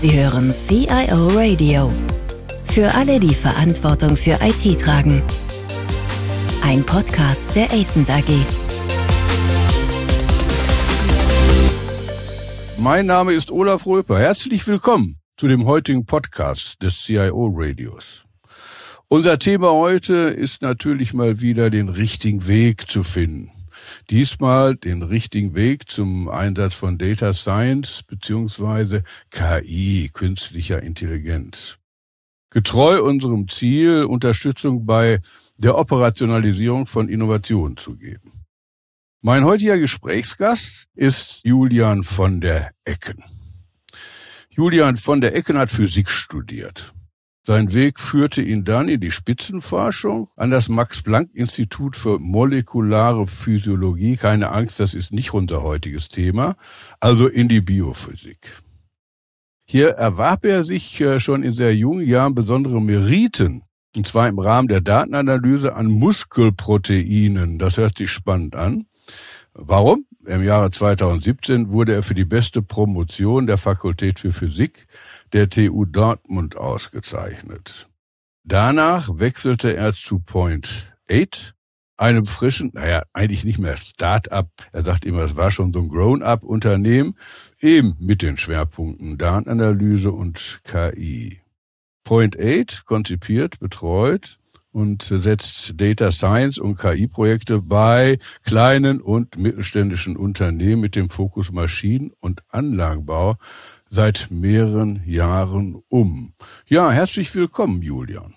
Sie hören CIO Radio. Für alle, die Verantwortung für IT tragen. Ein Podcast der ACENT AG. Mein Name ist Olaf Röper. Herzlich willkommen zu dem heutigen Podcast des CIO Radios. Unser Thema heute ist natürlich mal wieder den richtigen Weg zu finden. Diesmal den richtigen Weg zum Einsatz von Data Science beziehungsweise KI, künstlicher Intelligenz. Getreu unserem Ziel, Unterstützung bei der Operationalisierung von Innovationen zu geben. Mein heutiger Gesprächsgast ist Julian von der Ecken. Julian von der Ecken hat Physik studiert. Sein Weg führte ihn dann in die Spitzenforschung an das Max-Planck-Institut für molekulare Physiologie. Keine Angst, das ist nicht unser heutiges Thema. Also in die Biophysik. Hier erwarb er sich äh, schon in sehr jungen Jahren besondere Meriten, und zwar im Rahmen der Datenanalyse an Muskelproteinen. Das hört sich spannend an. Warum? Im Jahre 2017 wurde er für die beste Promotion der Fakultät für Physik der TU Dortmund ausgezeichnet. Danach wechselte er zu Point 8, einem frischen, naja, eigentlich nicht mehr Start-up, er sagt immer, es war schon so ein Grown-up-Unternehmen, eben mit den Schwerpunkten Datenanalyse und KI. Point 8 konzipiert, betreut und setzt Data Science und KI-Projekte bei kleinen und mittelständischen Unternehmen mit dem Fokus Maschinen- und Anlagenbau seit mehreren Jahren um. Ja, herzlich willkommen, Julian.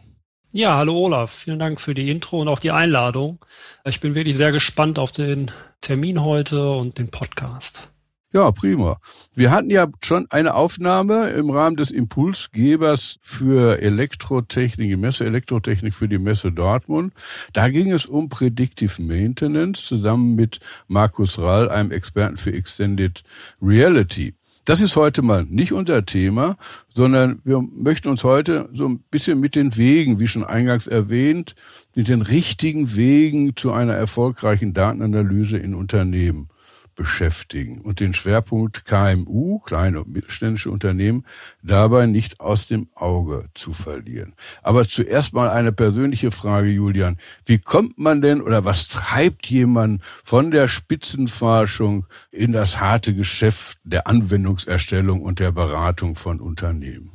Ja, hallo Olaf. Vielen Dank für die Intro und auch die Einladung. Ich bin wirklich sehr gespannt auf den Termin heute und den Podcast. Ja, prima. Wir hatten ja schon eine Aufnahme im Rahmen des Impulsgebers für Elektrotechnik, die Messe Elektrotechnik für die Messe Dortmund. Da ging es um Predictive Maintenance zusammen mit Markus Rall, einem Experten für Extended Reality. Das ist heute mal nicht unser Thema, sondern wir möchten uns heute so ein bisschen mit den Wegen, wie schon eingangs erwähnt, mit den richtigen Wegen zu einer erfolgreichen Datenanalyse in Unternehmen beschäftigen und den Schwerpunkt KMU, kleine und mittelständische Unternehmen, dabei nicht aus dem Auge zu verlieren. Aber zuerst mal eine persönliche Frage, Julian. Wie kommt man denn oder was treibt jemand von der Spitzenforschung in das harte Geschäft der Anwendungserstellung und der Beratung von Unternehmen?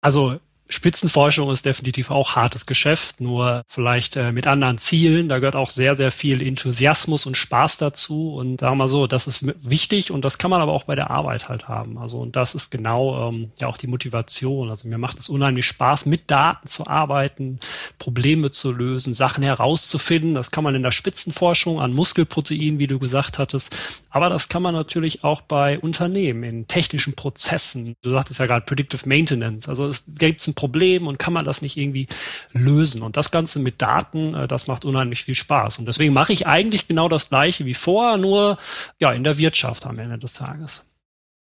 Also Spitzenforschung ist definitiv auch hartes Geschäft, nur vielleicht äh, mit anderen Zielen. Da gehört auch sehr, sehr viel Enthusiasmus und Spaß dazu. Und sagen wir mal so, das ist wichtig und das kann man aber auch bei der Arbeit halt haben. Also und das ist genau ähm, ja auch die Motivation. Also mir macht es unheimlich Spaß, mit Daten zu arbeiten, Probleme zu lösen, Sachen herauszufinden. Das kann man in der Spitzenforschung an Muskelproteinen, wie du gesagt hattest. Aber das kann man natürlich auch bei Unternehmen, in technischen Prozessen. Du sagtest ja gerade Predictive Maintenance. Also es gibt ein Problem und kann man das nicht irgendwie lösen? Und das Ganze mit Daten, äh, das macht unheimlich viel Spaß. Und deswegen mache ich eigentlich genau das Gleiche wie vorher, nur ja in der Wirtschaft am Ende des Tages.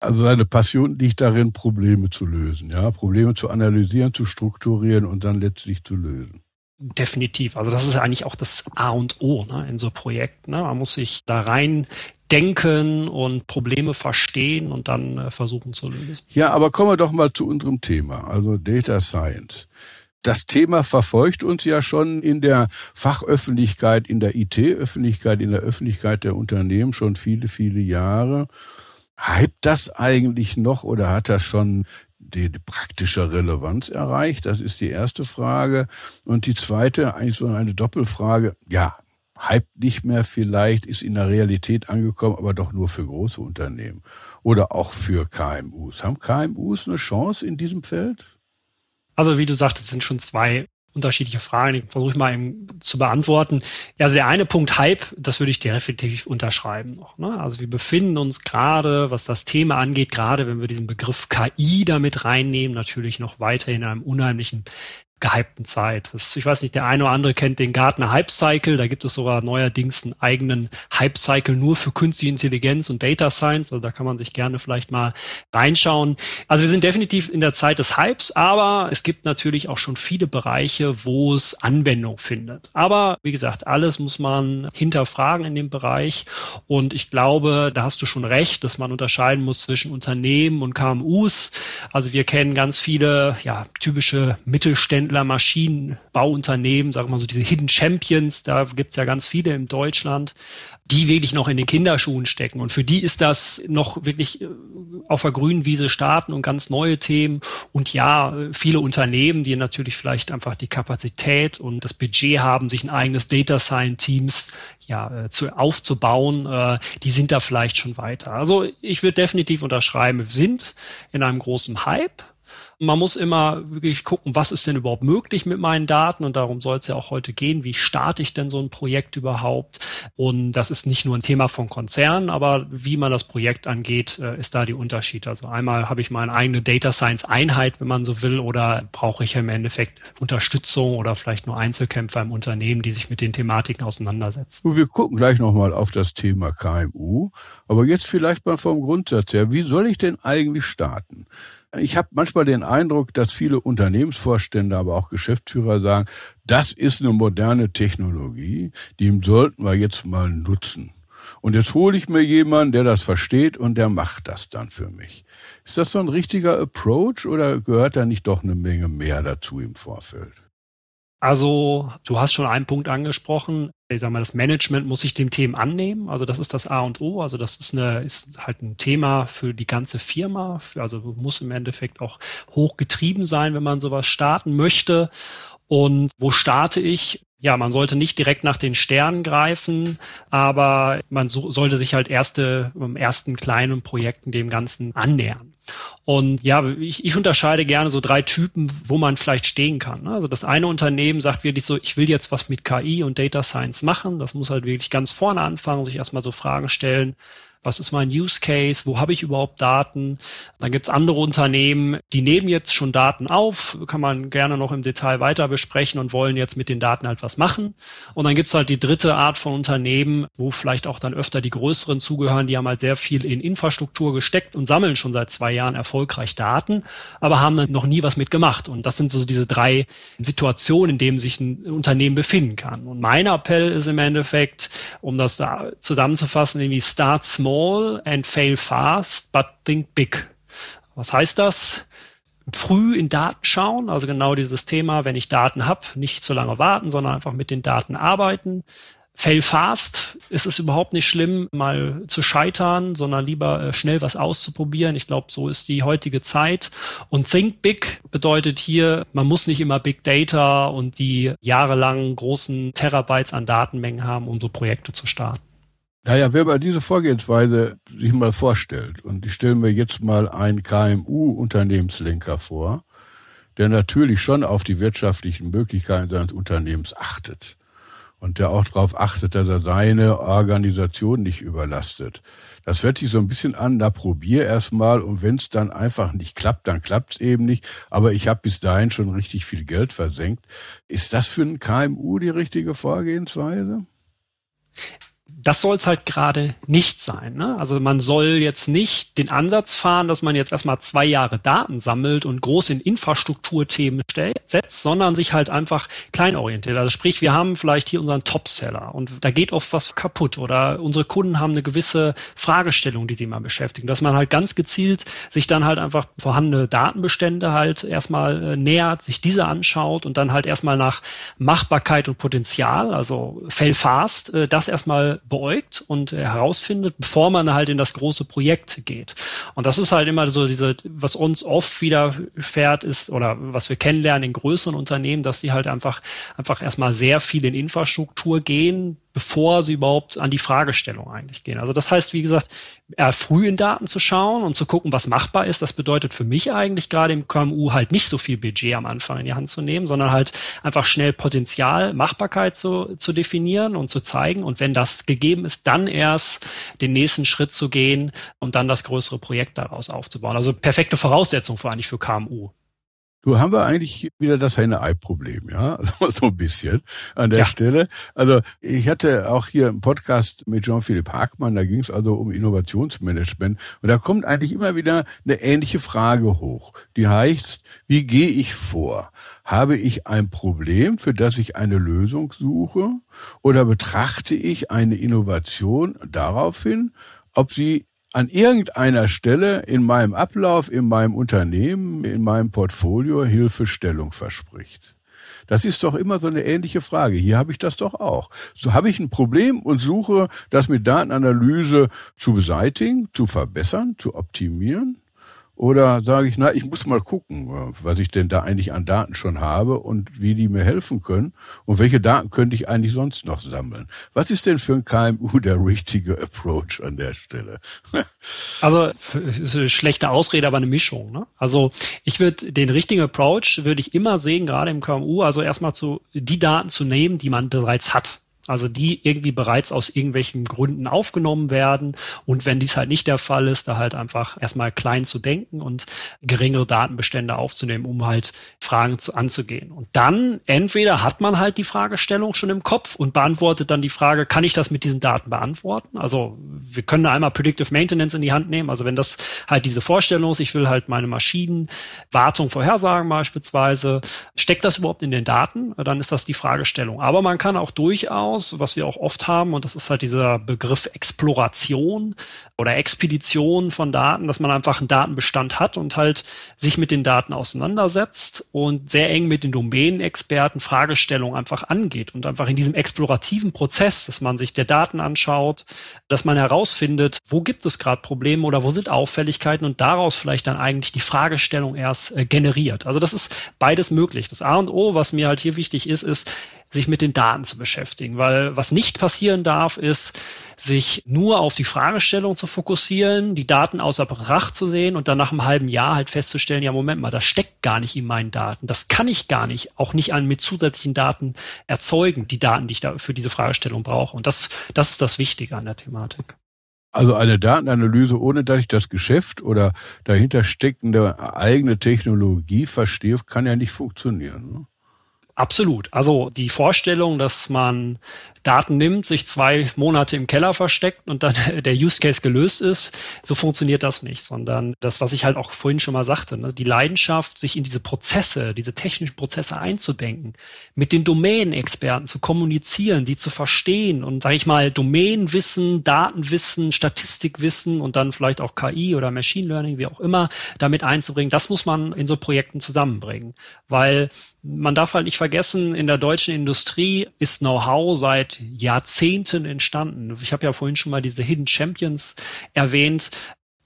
Also seine Passion liegt darin, Probleme zu lösen, ja, Probleme zu analysieren, zu strukturieren und dann letztlich zu lösen. Definitiv. Also das ist eigentlich auch das A und O ne, in so Projekten. Ne? Man muss sich da rein denken und Probleme verstehen und dann äh, versuchen zu lösen. Ja, aber kommen wir doch mal zu unserem Thema, also Data Science. Das Thema verfolgt uns ja schon in der Fachöffentlichkeit, in der IT-Öffentlichkeit, in der Öffentlichkeit der Unternehmen schon viele, viele Jahre. Hype das eigentlich noch oder hat das schon die praktische Relevanz erreicht? Das ist die erste Frage. Und die zweite, eigentlich so eine Doppelfrage. Ja, Hype nicht mehr vielleicht, ist in der Realität angekommen, aber doch nur für große Unternehmen oder auch für KMUs. Haben KMUs eine Chance in diesem Feld? Also wie du sagtest, sind schon zwei unterschiedliche Fragen. Ich versuche mal eben zu beantworten. Also der eine Punkt Hype, das würde ich definitiv unterschreiben noch. Ne? Also wir befinden uns gerade, was das Thema angeht, gerade wenn wir diesen Begriff KI damit reinnehmen, natürlich noch weiter in einem unheimlichen gehypten Zeit. Das, ich weiß nicht, der eine oder andere kennt den Gartner Hype Cycle. Da gibt es sogar neuerdings einen eigenen Hype Cycle nur für künstliche Intelligenz und Data Science. Also da kann man sich gerne vielleicht mal reinschauen. Also wir sind definitiv in der Zeit des Hypes, aber es gibt natürlich auch schon viele Bereiche, wo es Anwendung findet. Aber wie gesagt, alles muss man hinterfragen in dem Bereich. Und ich glaube, da hast du schon recht, dass man unterscheiden muss zwischen Unternehmen und KMUs. Also wir kennen ganz viele ja, typische Mittelständler, Maschinenbauunternehmen, sagen wir mal so diese Hidden Champions, da gibt's ja ganz viele in Deutschland die wirklich noch in den Kinderschuhen stecken. Und für die ist das noch wirklich äh, auf der grünen Wiese starten und ganz neue Themen. Und ja, viele Unternehmen, die natürlich vielleicht einfach die Kapazität und das Budget haben, sich ein eigenes Data Science Teams ja, äh, zu, aufzubauen, äh, die sind da vielleicht schon weiter. Also ich würde definitiv unterschreiben, wir sind in einem großen Hype man muss immer wirklich gucken, was ist denn überhaupt möglich mit meinen Daten und darum soll es ja auch heute gehen. Wie starte ich denn so ein Projekt überhaupt? Und das ist nicht nur ein Thema von Konzernen, aber wie man das Projekt angeht, äh, ist da die Unterschied. Also einmal habe ich meine eigene Data Science Einheit, wenn man so will, oder brauche ich im Endeffekt Unterstützung oder vielleicht nur Einzelkämpfer im Unternehmen, die sich mit den Thematiken auseinandersetzen. Wir gucken gleich nochmal auf das Thema KMU, aber jetzt vielleicht mal vom Grundsatz her. Wie soll ich denn eigentlich starten? Ich habe manchmal den Eindruck, dass viele Unternehmensvorstände, aber auch Geschäftsführer sagen, das ist eine moderne Technologie, die sollten wir jetzt mal nutzen. Und jetzt hole ich mir jemanden, der das versteht und der macht das dann für mich. Ist das so ein richtiger Approach oder gehört da nicht doch eine Menge mehr dazu im Vorfeld? Also, du hast schon einen Punkt angesprochen. Ich sag mal, das Management muss sich dem Themen annehmen. Also, das ist das A und O. Also, das ist eine, ist halt ein Thema für die ganze Firma. Also, muss im Endeffekt auch hochgetrieben sein, wenn man sowas starten möchte. Und wo starte ich? Ja, man sollte nicht direkt nach den Sternen greifen, aber man so, sollte sich halt erste, im ersten kleinen Projekten dem Ganzen annähern. Und ja, ich, ich unterscheide gerne so drei Typen, wo man vielleicht stehen kann. Ne? Also das eine Unternehmen sagt wirklich so, ich will jetzt was mit KI und Data Science machen. Das muss halt wirklich ganz vorne anfangen, sich erstmal so Fragen stellen, was ist mein Use Case, wo habe ich überhaupt Daten. Dann gibt's andere Unternehmen, die nehmen jetzt schon Daten auf, kann man gerne noch im Detail weiter besprechen und wollen jetzt mit den Daten halt was machen. Und dann gibt's halt die dritte Art von Unternehmen, wo vielleicht auch dann öfter die größeren zugehören, die haben halt sehr viel in Infrastruktur gesteckt und sammeln schon seit zwei Jahren erfolgreich Daten, aber haben dann noch nie was mitgemacht. Und das sind so diese drei Situationen, in denen sich ein Unternehmen befinden kann. Und mein Appell ist im Endeffekt, um das da zusammenzufassen, irgendwie start small small and fail fast, but think big. Was heißt das? Früh in Daten schauen, also genau dieses Thema, wenn ich Daten habe, nicht zu lange warten, sondern einfach mit den Daten arbeiten. Fail fast ist es überhaupt nicht schlimm, mal zu scheitern, sondern lieber äh, schnell was auszuprobieren. Ich glaube, so ist die heutige Zeit. Und Think Big bedeutet hier, man muss nicht immer Big Data und die jahrelang großen Terabytes an Datenmengen haben, um so Projekte zu starten. Naja, wer mal diese Vorgehensweise sich mal vorstellt, und ich stelle mir jetzt mal einen KMU-Unternehmenslenker vor, der natürlich schon auf die wirtschaftlichen Möglichkeiten seines Unternehmens achtet und der auch darauf achtet, dass er seine Organisation nicht überlastet. Das hört sich so ein bisschen an, da probier erstmal und wenn es dann einfach nicht klappt, dann klappt es eben nicht. Aber ich habe bis dahin schon richtig viel Geld versenkt. Ist das für ein KMU die richtige Vorgehensweise? Das soll es halt gerade nicht sein. Ne? Also man soll jetzt nicht den Ansatz fahren, dass man jetzt erstmal zwei Jahre Daten sammelt und groß in Infrastrukturthemen setzt, sondern sich halt einfach klein orientiert. Also sprich, wir haben vielleicht hier unseren Topseller und da geht oft was kaputt oder unsere Kunden haben eine gewisse Fragestellung, die sie mal beschäftigen. Dass man halt ganz gezielt sich dann halt einfach vorhandene Datenbestände halt erstmal äh, nähert, sich diese anschaut und dann halt erstmal nach Machbarkeit und Potenzial, also fail fast, äh, das erstmal beäugt und herausfindet, bevor man halt in das große Projekt geht. Und das ist halt immer so diese, was uns oft widerfährt ist oder was wir kennenlernen in größeren Unternehmen, dass die halt einfach, einfach erstmal sehr viel in Infrastruktur gehen, bevor sie überhaupt an die Fragestellung eigentlich gehen. Also das heißt, wie gesagt, eher früh in Daten zu schauen und zu gucken, was machbar ist. Das bedeutet für mich eigentlich gerade im KMU halt nicht so viel Budget am Anfang in die Hand zu nehmen, sondern halt einfach schnell Potenzial, Machbarkeit zu, zu definieren und zu zeigen. Und wenn das gegeben ist, dann erst den nächsten Schritt zu gehen und dann das größere Projekt daraus aufzubauen. Also perfekte Voraussetzung vor allem für KMU. Du haben wir eigentlich wieder das Henne-Ei-Problem, ja, so ein bisschen an der ja. Stelle. Also ich hatte auch hier einen Podcast mit Jean-Philippe Hackmann, da ging es also um Innovationsmanagement und da kommt eigentlich immer wieder eine ähnliche Frage hoch. Die heißt, wie gehe ich vor? Habe ich ein Problem, für das ich eine Lösung suche oder betrachte ich eine Innovation daraufhin, ob sie an irgendeiner Stelle in meinem Ablauf, in meinem Unternehmen, in meinem Portfolio Hilfestellung verspricht. Das ist doch immer so eine ähnliche Frage. Hier habe ich das doch auch. So habe ich ein Problem und suche, das mit Datenanalyse zu beseitigen, zu verbessern, zu optimieren. Oder sage ich, na, ich muss mal gucken, was ich denn da eigentlich an Daten schon habe und wie die mir helfen können und welche Daten könnte ich eigentlich sonst noch sammeln. Was ist denn für ein KMU der richtige Approach an der Stelle? also ist eine schlechte Ausrede, aber eine Mischung. Ne? Also ich würde den richtigen Approach würde ich immer sehen, gerade im KMU, also erstmal zu die Daten zu nehmen, die man bereits hat also die irgendwie bereits aus irgendwelchen Gründen aufgenommen werden. Und wenn dies halt nicht der Fall ist, da halt einfach erstmal klein zu denken und geringere Datenbestände aufzunehmen, um halt Fragen zu, anzugehen. Und dann entweder hat man halt die Fragestellung schon im Kopf und beantwortet dann die Frage, kann ich das mit diesen Daten beantworten? Also wir können da einmal Predictive Maintenance in die Hand nehmen. Also wenn das halt diese Vorstellung ist, ich will halt meine Maschinen Wartung vorhersagen beispielsweise, steckt das überhaupt in den Daten? Dann ist das die Fragestellung. Aber man kann auch durchaus hinaus, was wir auch oft haben, und das ist halt dieser Begriff Exploration oder Expedition von Daten, dass man einfach einen Datenbestand hat und halt sich mit den Daten auseinandersetzt und sehr eng mit den Domänenexperten Fragestellungen einfach angeht und einfach in diesem explorativen Prozess, dass man sich der Daten anschaut, dass man herausfindet, wo gibt es gerade Probleme oder wo sind Auffälligkeiten und daraus vielleicht dann eigentlich die Fragestellung erst äh, generiert. Also das ist beides möglich. Das A und O, was mir halt hier wichtig ist, ist, sich mit den Daten zu beschäftigen. Weil was nicht passieren darf, ist, sich nur auf die Fragestellung zu fokussieren, die Daten außer Betracht zu sehen und dann nach einem halben Jahr halt festzustellen, ja, Moment mal, das steckt gar nicht in meinen Daten. Das kann ich gar nicht, auch nicht an mit zusätzlichen Daten erzeugen, die Daten, die ich da für diese Fragestellung brauche. Und das, das ist das Wichtige an der Thematik. Also eine Datenanalyse, ohne dass ich das Geschäft oder dahinter steckende eigene Technologie verstehe, kann ja nicht funktionieren. Ne? Absolut. Also die Vorstellung, dass man Daten nimmt, sich zwei Monate im Keller versteckt und dann der Use Case gelöst ist, so funktioniert das nicht, sondern das, was ich halt auch vorhin schon mal sagte, ne, die Leidenschaft, sich in diese Prozesse, diese technischen Prozesse einzudenken, mit den Domänenexperten zu kommunizieren, die zu verstehen und, sage ich mal, Domänenwissen, Datenwissen, Statistikwissen und dann vielleicht auch KI oder Machine Learning, wie auch immer, damit einzubringen, das muss man in so Projekten zusammenbringen, weil man darf halt nicht vergessen, in der deutschen Industrie ist Know-how seit Jahrzehnten entstanden. Ich habe ja vorhin schon mal diese Hidden Champions erwähnt.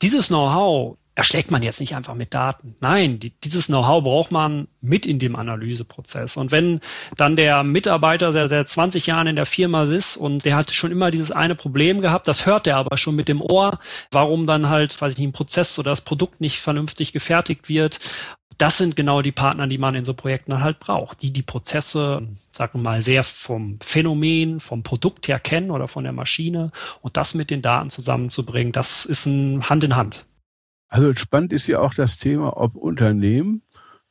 Dieses Know-how erschlägt man jetzt nicht einfach mit Daten. Nein, die, dieses Know-how braucht man mit in dem Analyseprozess. Und wenn dann der Mitarbeiter, der seit 20 Jahren in der Firma ist und der hat schon immer dieses eine Problem gehabt, das hört er aber schon mit dem Ohr, warum dann halt, weiß ich nicht, ein Prozess oder das Produkt nicht vernünftig gefertigt wird das sind genau die Partner, die man in so Projekten halt braucht, die die Prozesse, sagen wir mal, sehr vom Phänomen, vom Produkt her kennen oder von der Maschine und das mit den Daten zusammenzubringen, das ist ein Hand in Hand. Also spannend ist ja auch das Thema, ob Unternehmen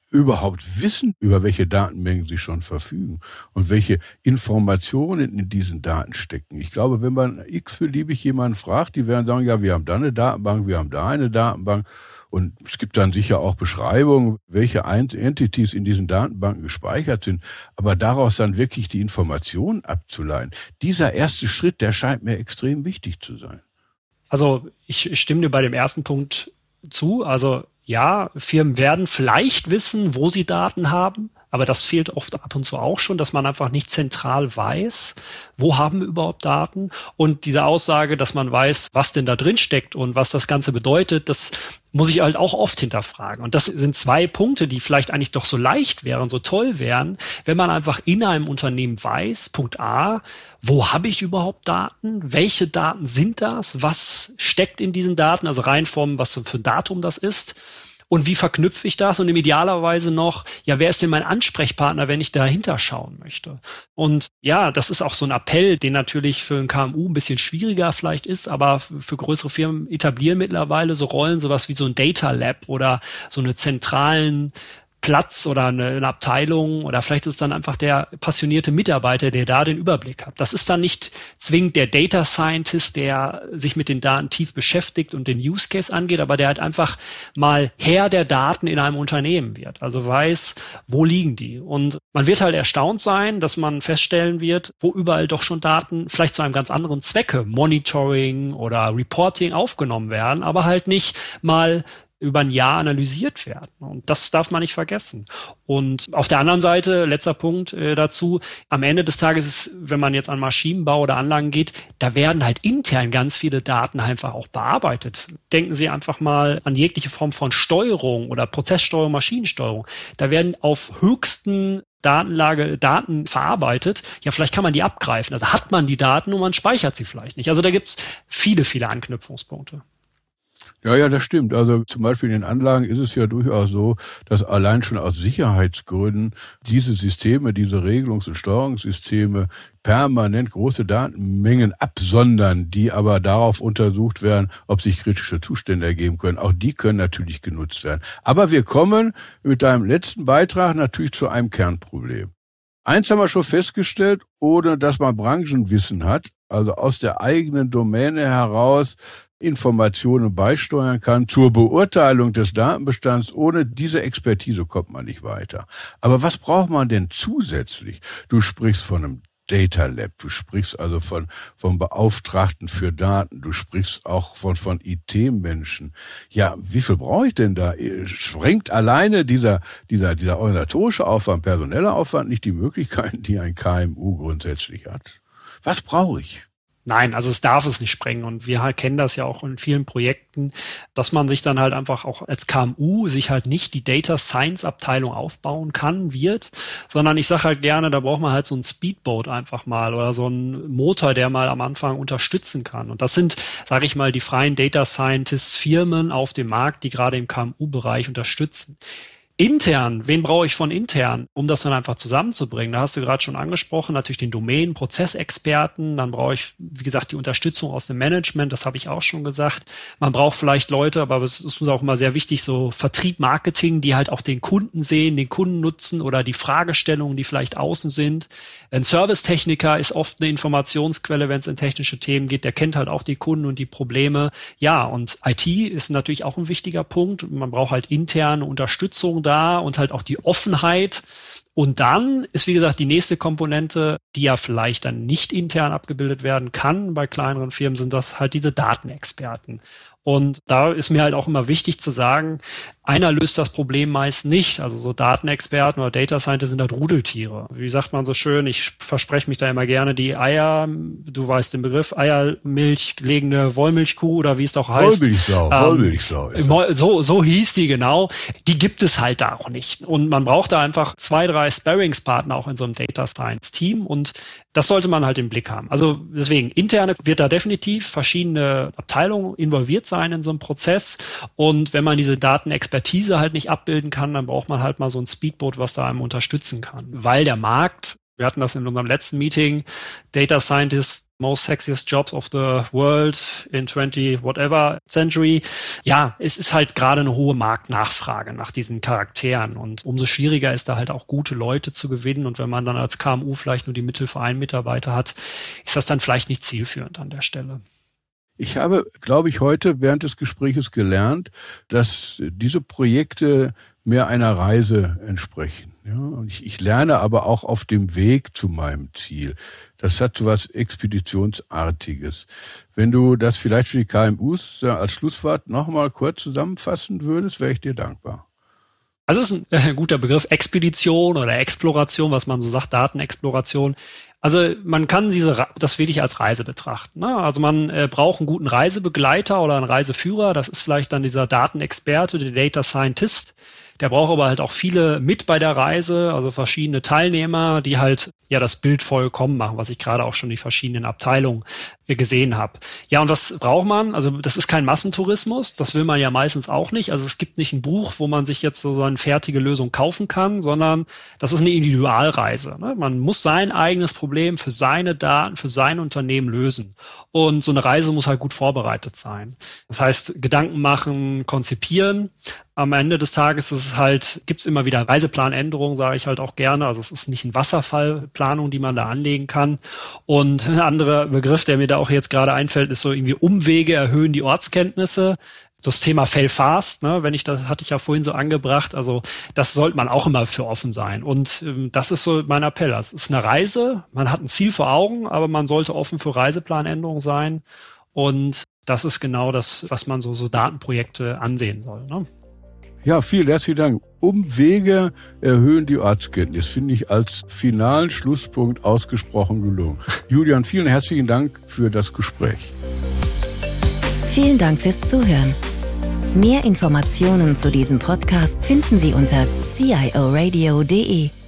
überhaupt wissen, über welche Datenmengen sie schon verfügen und welche Informationen in diesen Daten stecken. Ich glaube, wenn man x-beliebig jemanden fragt, die werden sagen, ja, wir haben da eine Datenbank, wir haben da eine Datenbank und es gibt dann sicher auch Beschreibungen, welche Entities in diesen Datenbanken gespeichert sind. Aber daraus dann wirklich die Informationen abzuleiten, dieser erste Schritt, der scheint mir extrem wichtig zu sein. Also ich stimme dir bei dem ersten Punkt zu. Also ja, Firmen werden vielleicht wissen, wo sie Daten haben, aber das fehlt oft ab und zu auch schon, dass man einfach nicht zentral weiß, wo haben wir überhaupt Daten. Und diese Aussage, dass man weiß, was denn da drin steckt und was das Ganze bedeutet, das muss ich halt auch oft hinterfragen. Und das sind zwei Punkte, die vielleicht eigentlich doch so leicht wären, so toll wären, wenn man einfach in einem Unternehmen weiß, Punkt A, wo habe ich überhaupt Daten? Welche Daten sind das? Was steckt in diesen Daten? Also rein vom, was für ein Datum das ist und wie verknüpfe ich das und im idealerweise noch, ja, wer ist denn mein Ansprechpartner, wenn ich dahinter schauen möchte? Und ja, das ist auch so ein Appell, den natürlich für ein KMU ein bisschen schwieriger vielleicht ist, aber für größere Firmen etablieren mittlerweile so Rollen, sowas wie so ein Data Lab oder so eine zentralen Platz oder eine, eine, Abteilung oder vielleicht ist es dann einfach der passionierte Mitarbeiter, der da den Überblick hat. Das ist dann nicht zwingend der Data Scientist, der sich mit den Daten tief beschäftigt und den Use Case angeht, aber der halt einfach mal Herr der Daten in einem Unternehmen wird. Also weiß, wo liegen die. Und man wird halt erstaunt sein, dass man feststellen wird, wo überall doch schon Daten vielleicht zu einem ganz anderen Zwecke, Monitoring oder Reporting aufgenommen werden, aber halt nicht mal über ein Jahr analysiert werden. Und das darf man nicht vergessen. Und auf der anderen Seite, letzter Punkt äh, dazu, am Ende des Tages ist, wenn man jetzt an Maschinenbau oder Anlagen geht, da werden halt intern ganz viele Daten einfach auch bearbeitet. Denken Sie einfach mal an jegliche Form von Steuerung oder Prozesssteuerung, Maschinensteuerung. Da werden auf höchsten Datenlage Daten verarbeitet, ja, vielleicht kann man die abgreifen. Also hat man die Daten und man speichert sie vielleicht nicht. Also da gibt's viele, viele Anknüpfungspunkte. Ja, ja, das stimmt. Also zum Beispiel in den Anlagen ist es ja durchaus so, dass allein schon aus Sicherheitsgründen diese Systeme, diese Regelungs- und Steuerungssysteme permanent große Datenmengen absondern, die aber darauf untersucht werden, ob sich kritische Zustände ergeben können. Auch die können natürlich genutzt werden. Aber wir kommen mit deinem letzten Beitrag natürlich zu einem Kernproblem. Eins haben wir schon festgestellt, ohne dass man Branchenwissen hat, also aus der eigenen Domäne heraus Informationen beisteuern kann zur Beurteilung des Datenbestands. Ohne diese Expertise kommt man nicht weiter. Aber was braucht man denn zusätzlich? Du sprichst von einem Data Lab. Du sprichst also von, von Beauftragten für Daten. Du sprichst auch von, von IT-Menschen. Ja, wie viel brauche ich denn da? Sprengt alleine dieser, dieser, dieser organisatorische Aufwand, personeller Aufwand nicht die Möglichkeiten, die ein KMU grundsätzlich hat? Was brauche ich? Nein, also es darf es nicht sprengen. Und wir halt kennen das ja auch in vielen Projekten, dass man sich dann halt einfach auch als KMU sich halt nicht die Data Science Abteilung aufbauen kann, wird, sondern ich sage halt gerne, da braucht man halt so ein Speedboat einfach mal oder so einen Motor, der mal am Anfang unterstützen kann. Und das sind, sage ich mal, die freien Data Scientists Firmen auf dem Markt, die gerade im KMU-Bereich unterstützen. Intern, wen brauche ich von intern, um das dann einfach zusammenzubringen? Da hast du gerade schon angesprochen, natürlich den Domain, Prozessexperten, dann brauche ich, wie gesagt, die Unterstützung aus dem Management, das habe ich auch schon gesagt. Man braucht vielleicht Leute, aber es ist uns auch immer sehr wichtig, so Vertrieb, Marketing, die halt auch den Kunden sehen, den Kunden nutzen oder die Fragestellungen, die vielleicht außen sind. Ein Servicetechniker ist oft eine Informationsquelle, wenn es in technische Themen geht, der kennt halt auch die Kunden und die Probleme. Ja, und IT ist natürlich auch ein wichtiger Punkt. Man braucht halt interne Unterstützung da da und halt auch die Offenheit. Und dann ist, wie gesagt, die nächste Komponente, die ja vielleicht dann nicht intern abgebildet werden kann bei kleineren Firmen, sind das halt diese Datenexperten. Und da ist mir halt auch immer wichtig zu sagen, einer löst das Problem meist nicht. Also so Datenexperten oder Data Scientists sind halt Rudeltiere. Wie sagt man so schön, ich verspreche mich da immer gerne, die Eier, du weißt den Begriff, Eiermilch legende Wollmilchkuh oder wie es doch heißt. Wollmilchsau, ähm, Wollmilchsau. Ist so, so hieß die genau. Die gibt es halt da auch nicht. Und man braucht da einfach zwei, drei Sparringspartner auch in so einem Data Science Team. Und das sollte man halt im Blick haben. Also deswegen, interne wird da definitiv verschiedene Abteilungen involviert sein in so einem Prozess. Und wenn man diese Datenexpertise halt nicht abbilden kann, dann braucht man halt mal so ein Speedboat, was da einem unterstützen kann. Weil der Markt, wir hatten das in unserem letzten Meeting, Data Scientists most sexiest jobs of the world in 20 whatever century. Ja, es ist halt gerade eine hohe Marktnachfrage nach diesen Charakteren und umso schwieriger ist da halt auch gute Leute zu gewinnen und wenn man dann als KMU vielleicht nur die Mittel für einen Mitarbeiter hat, ist das dann vielleicht nicht zielführend an der Stelle. Ich habe, glaube ich, heute während des Gespräches gelernt, dass diese Projekte mehr einer Reise entsprechen. Ja, ich, ich lerne aber auch auf dem Weg zu meinem Ziel. Das hat so was Expeditionsartiges. Wenn du das vielleicht für die KMUs als Schlusswort nochmal kurz zusammenfassen würdest, wäre ich dir dankbar. Also es ist ein äh, guter Begriff, Expedition oder Exploration, was man so sagt, Datenexploration. Also man kann diese das wirklich als Reise betrachten. Ne? Also man äh, braucht einen guten Reisebegleiter oder einen Reiseführer. Das ist vielleicht dann dieser Datenexperte, der Data Scientist. Der braucht aber halt auch viele mit bei der Reise, also verschiedene Teilnehmer, die halt ja das Bild vollkommen machen, was ich gerade auch schon die verschiedenen Abteilungen gesehen habe. Ja, und was braucht man? Also das ist kein Massentourismus, das will man ja meistens auch nicht. Also es gibt nicht ein Buch, wo man sich jetzt so eine fertige Lösung kaufen kann, sondern das ist eine Individualreise. Ne? Man muss sein eigenes Problem für seine Daten, für sein Unternehmen lösen. Und so eine Reise muss halt gut vorbereitet sein. Das heißt, Gedanken machen, konzipieren. Am Ende des Tages ist es halt, gibt's immer wieder Reiseplanänderungen, sage ich halt auch gerne. Also es ist nicht ein Wasserfallplanung, die man da anlegen kann. Und ein anderer Begriff, der mir da auch jetzt gerade einfällt, ist so irgendwie Umwege erhöhen die Ortskenntnisse das Thema Fail Fast, ne, wenn ich das hatte ich ja vorhin so angebracht, also das sollte man auch immer für offen sein. Und ähm, das ist so mein Appell. Es ist eine Reise, man hat ein Ziel vor Augen, aber man sollte offen für Reiseplanänderungen sein. Und das ist genau das, was man so, so Datenprojekte ansehen soll. Ne? Ja, vielen herzlichen Dank. Umwege erhöhen die Ortskenntnis, finde ich als finalen Schlusspunkt ausgesprochen gelungen. Julian, vielen herzlichen Dank für das Gespräch. Vielen Dank fürs Zuhören. Mehr Informationen zu diesem Podcast finden Sie unter cioradio.de.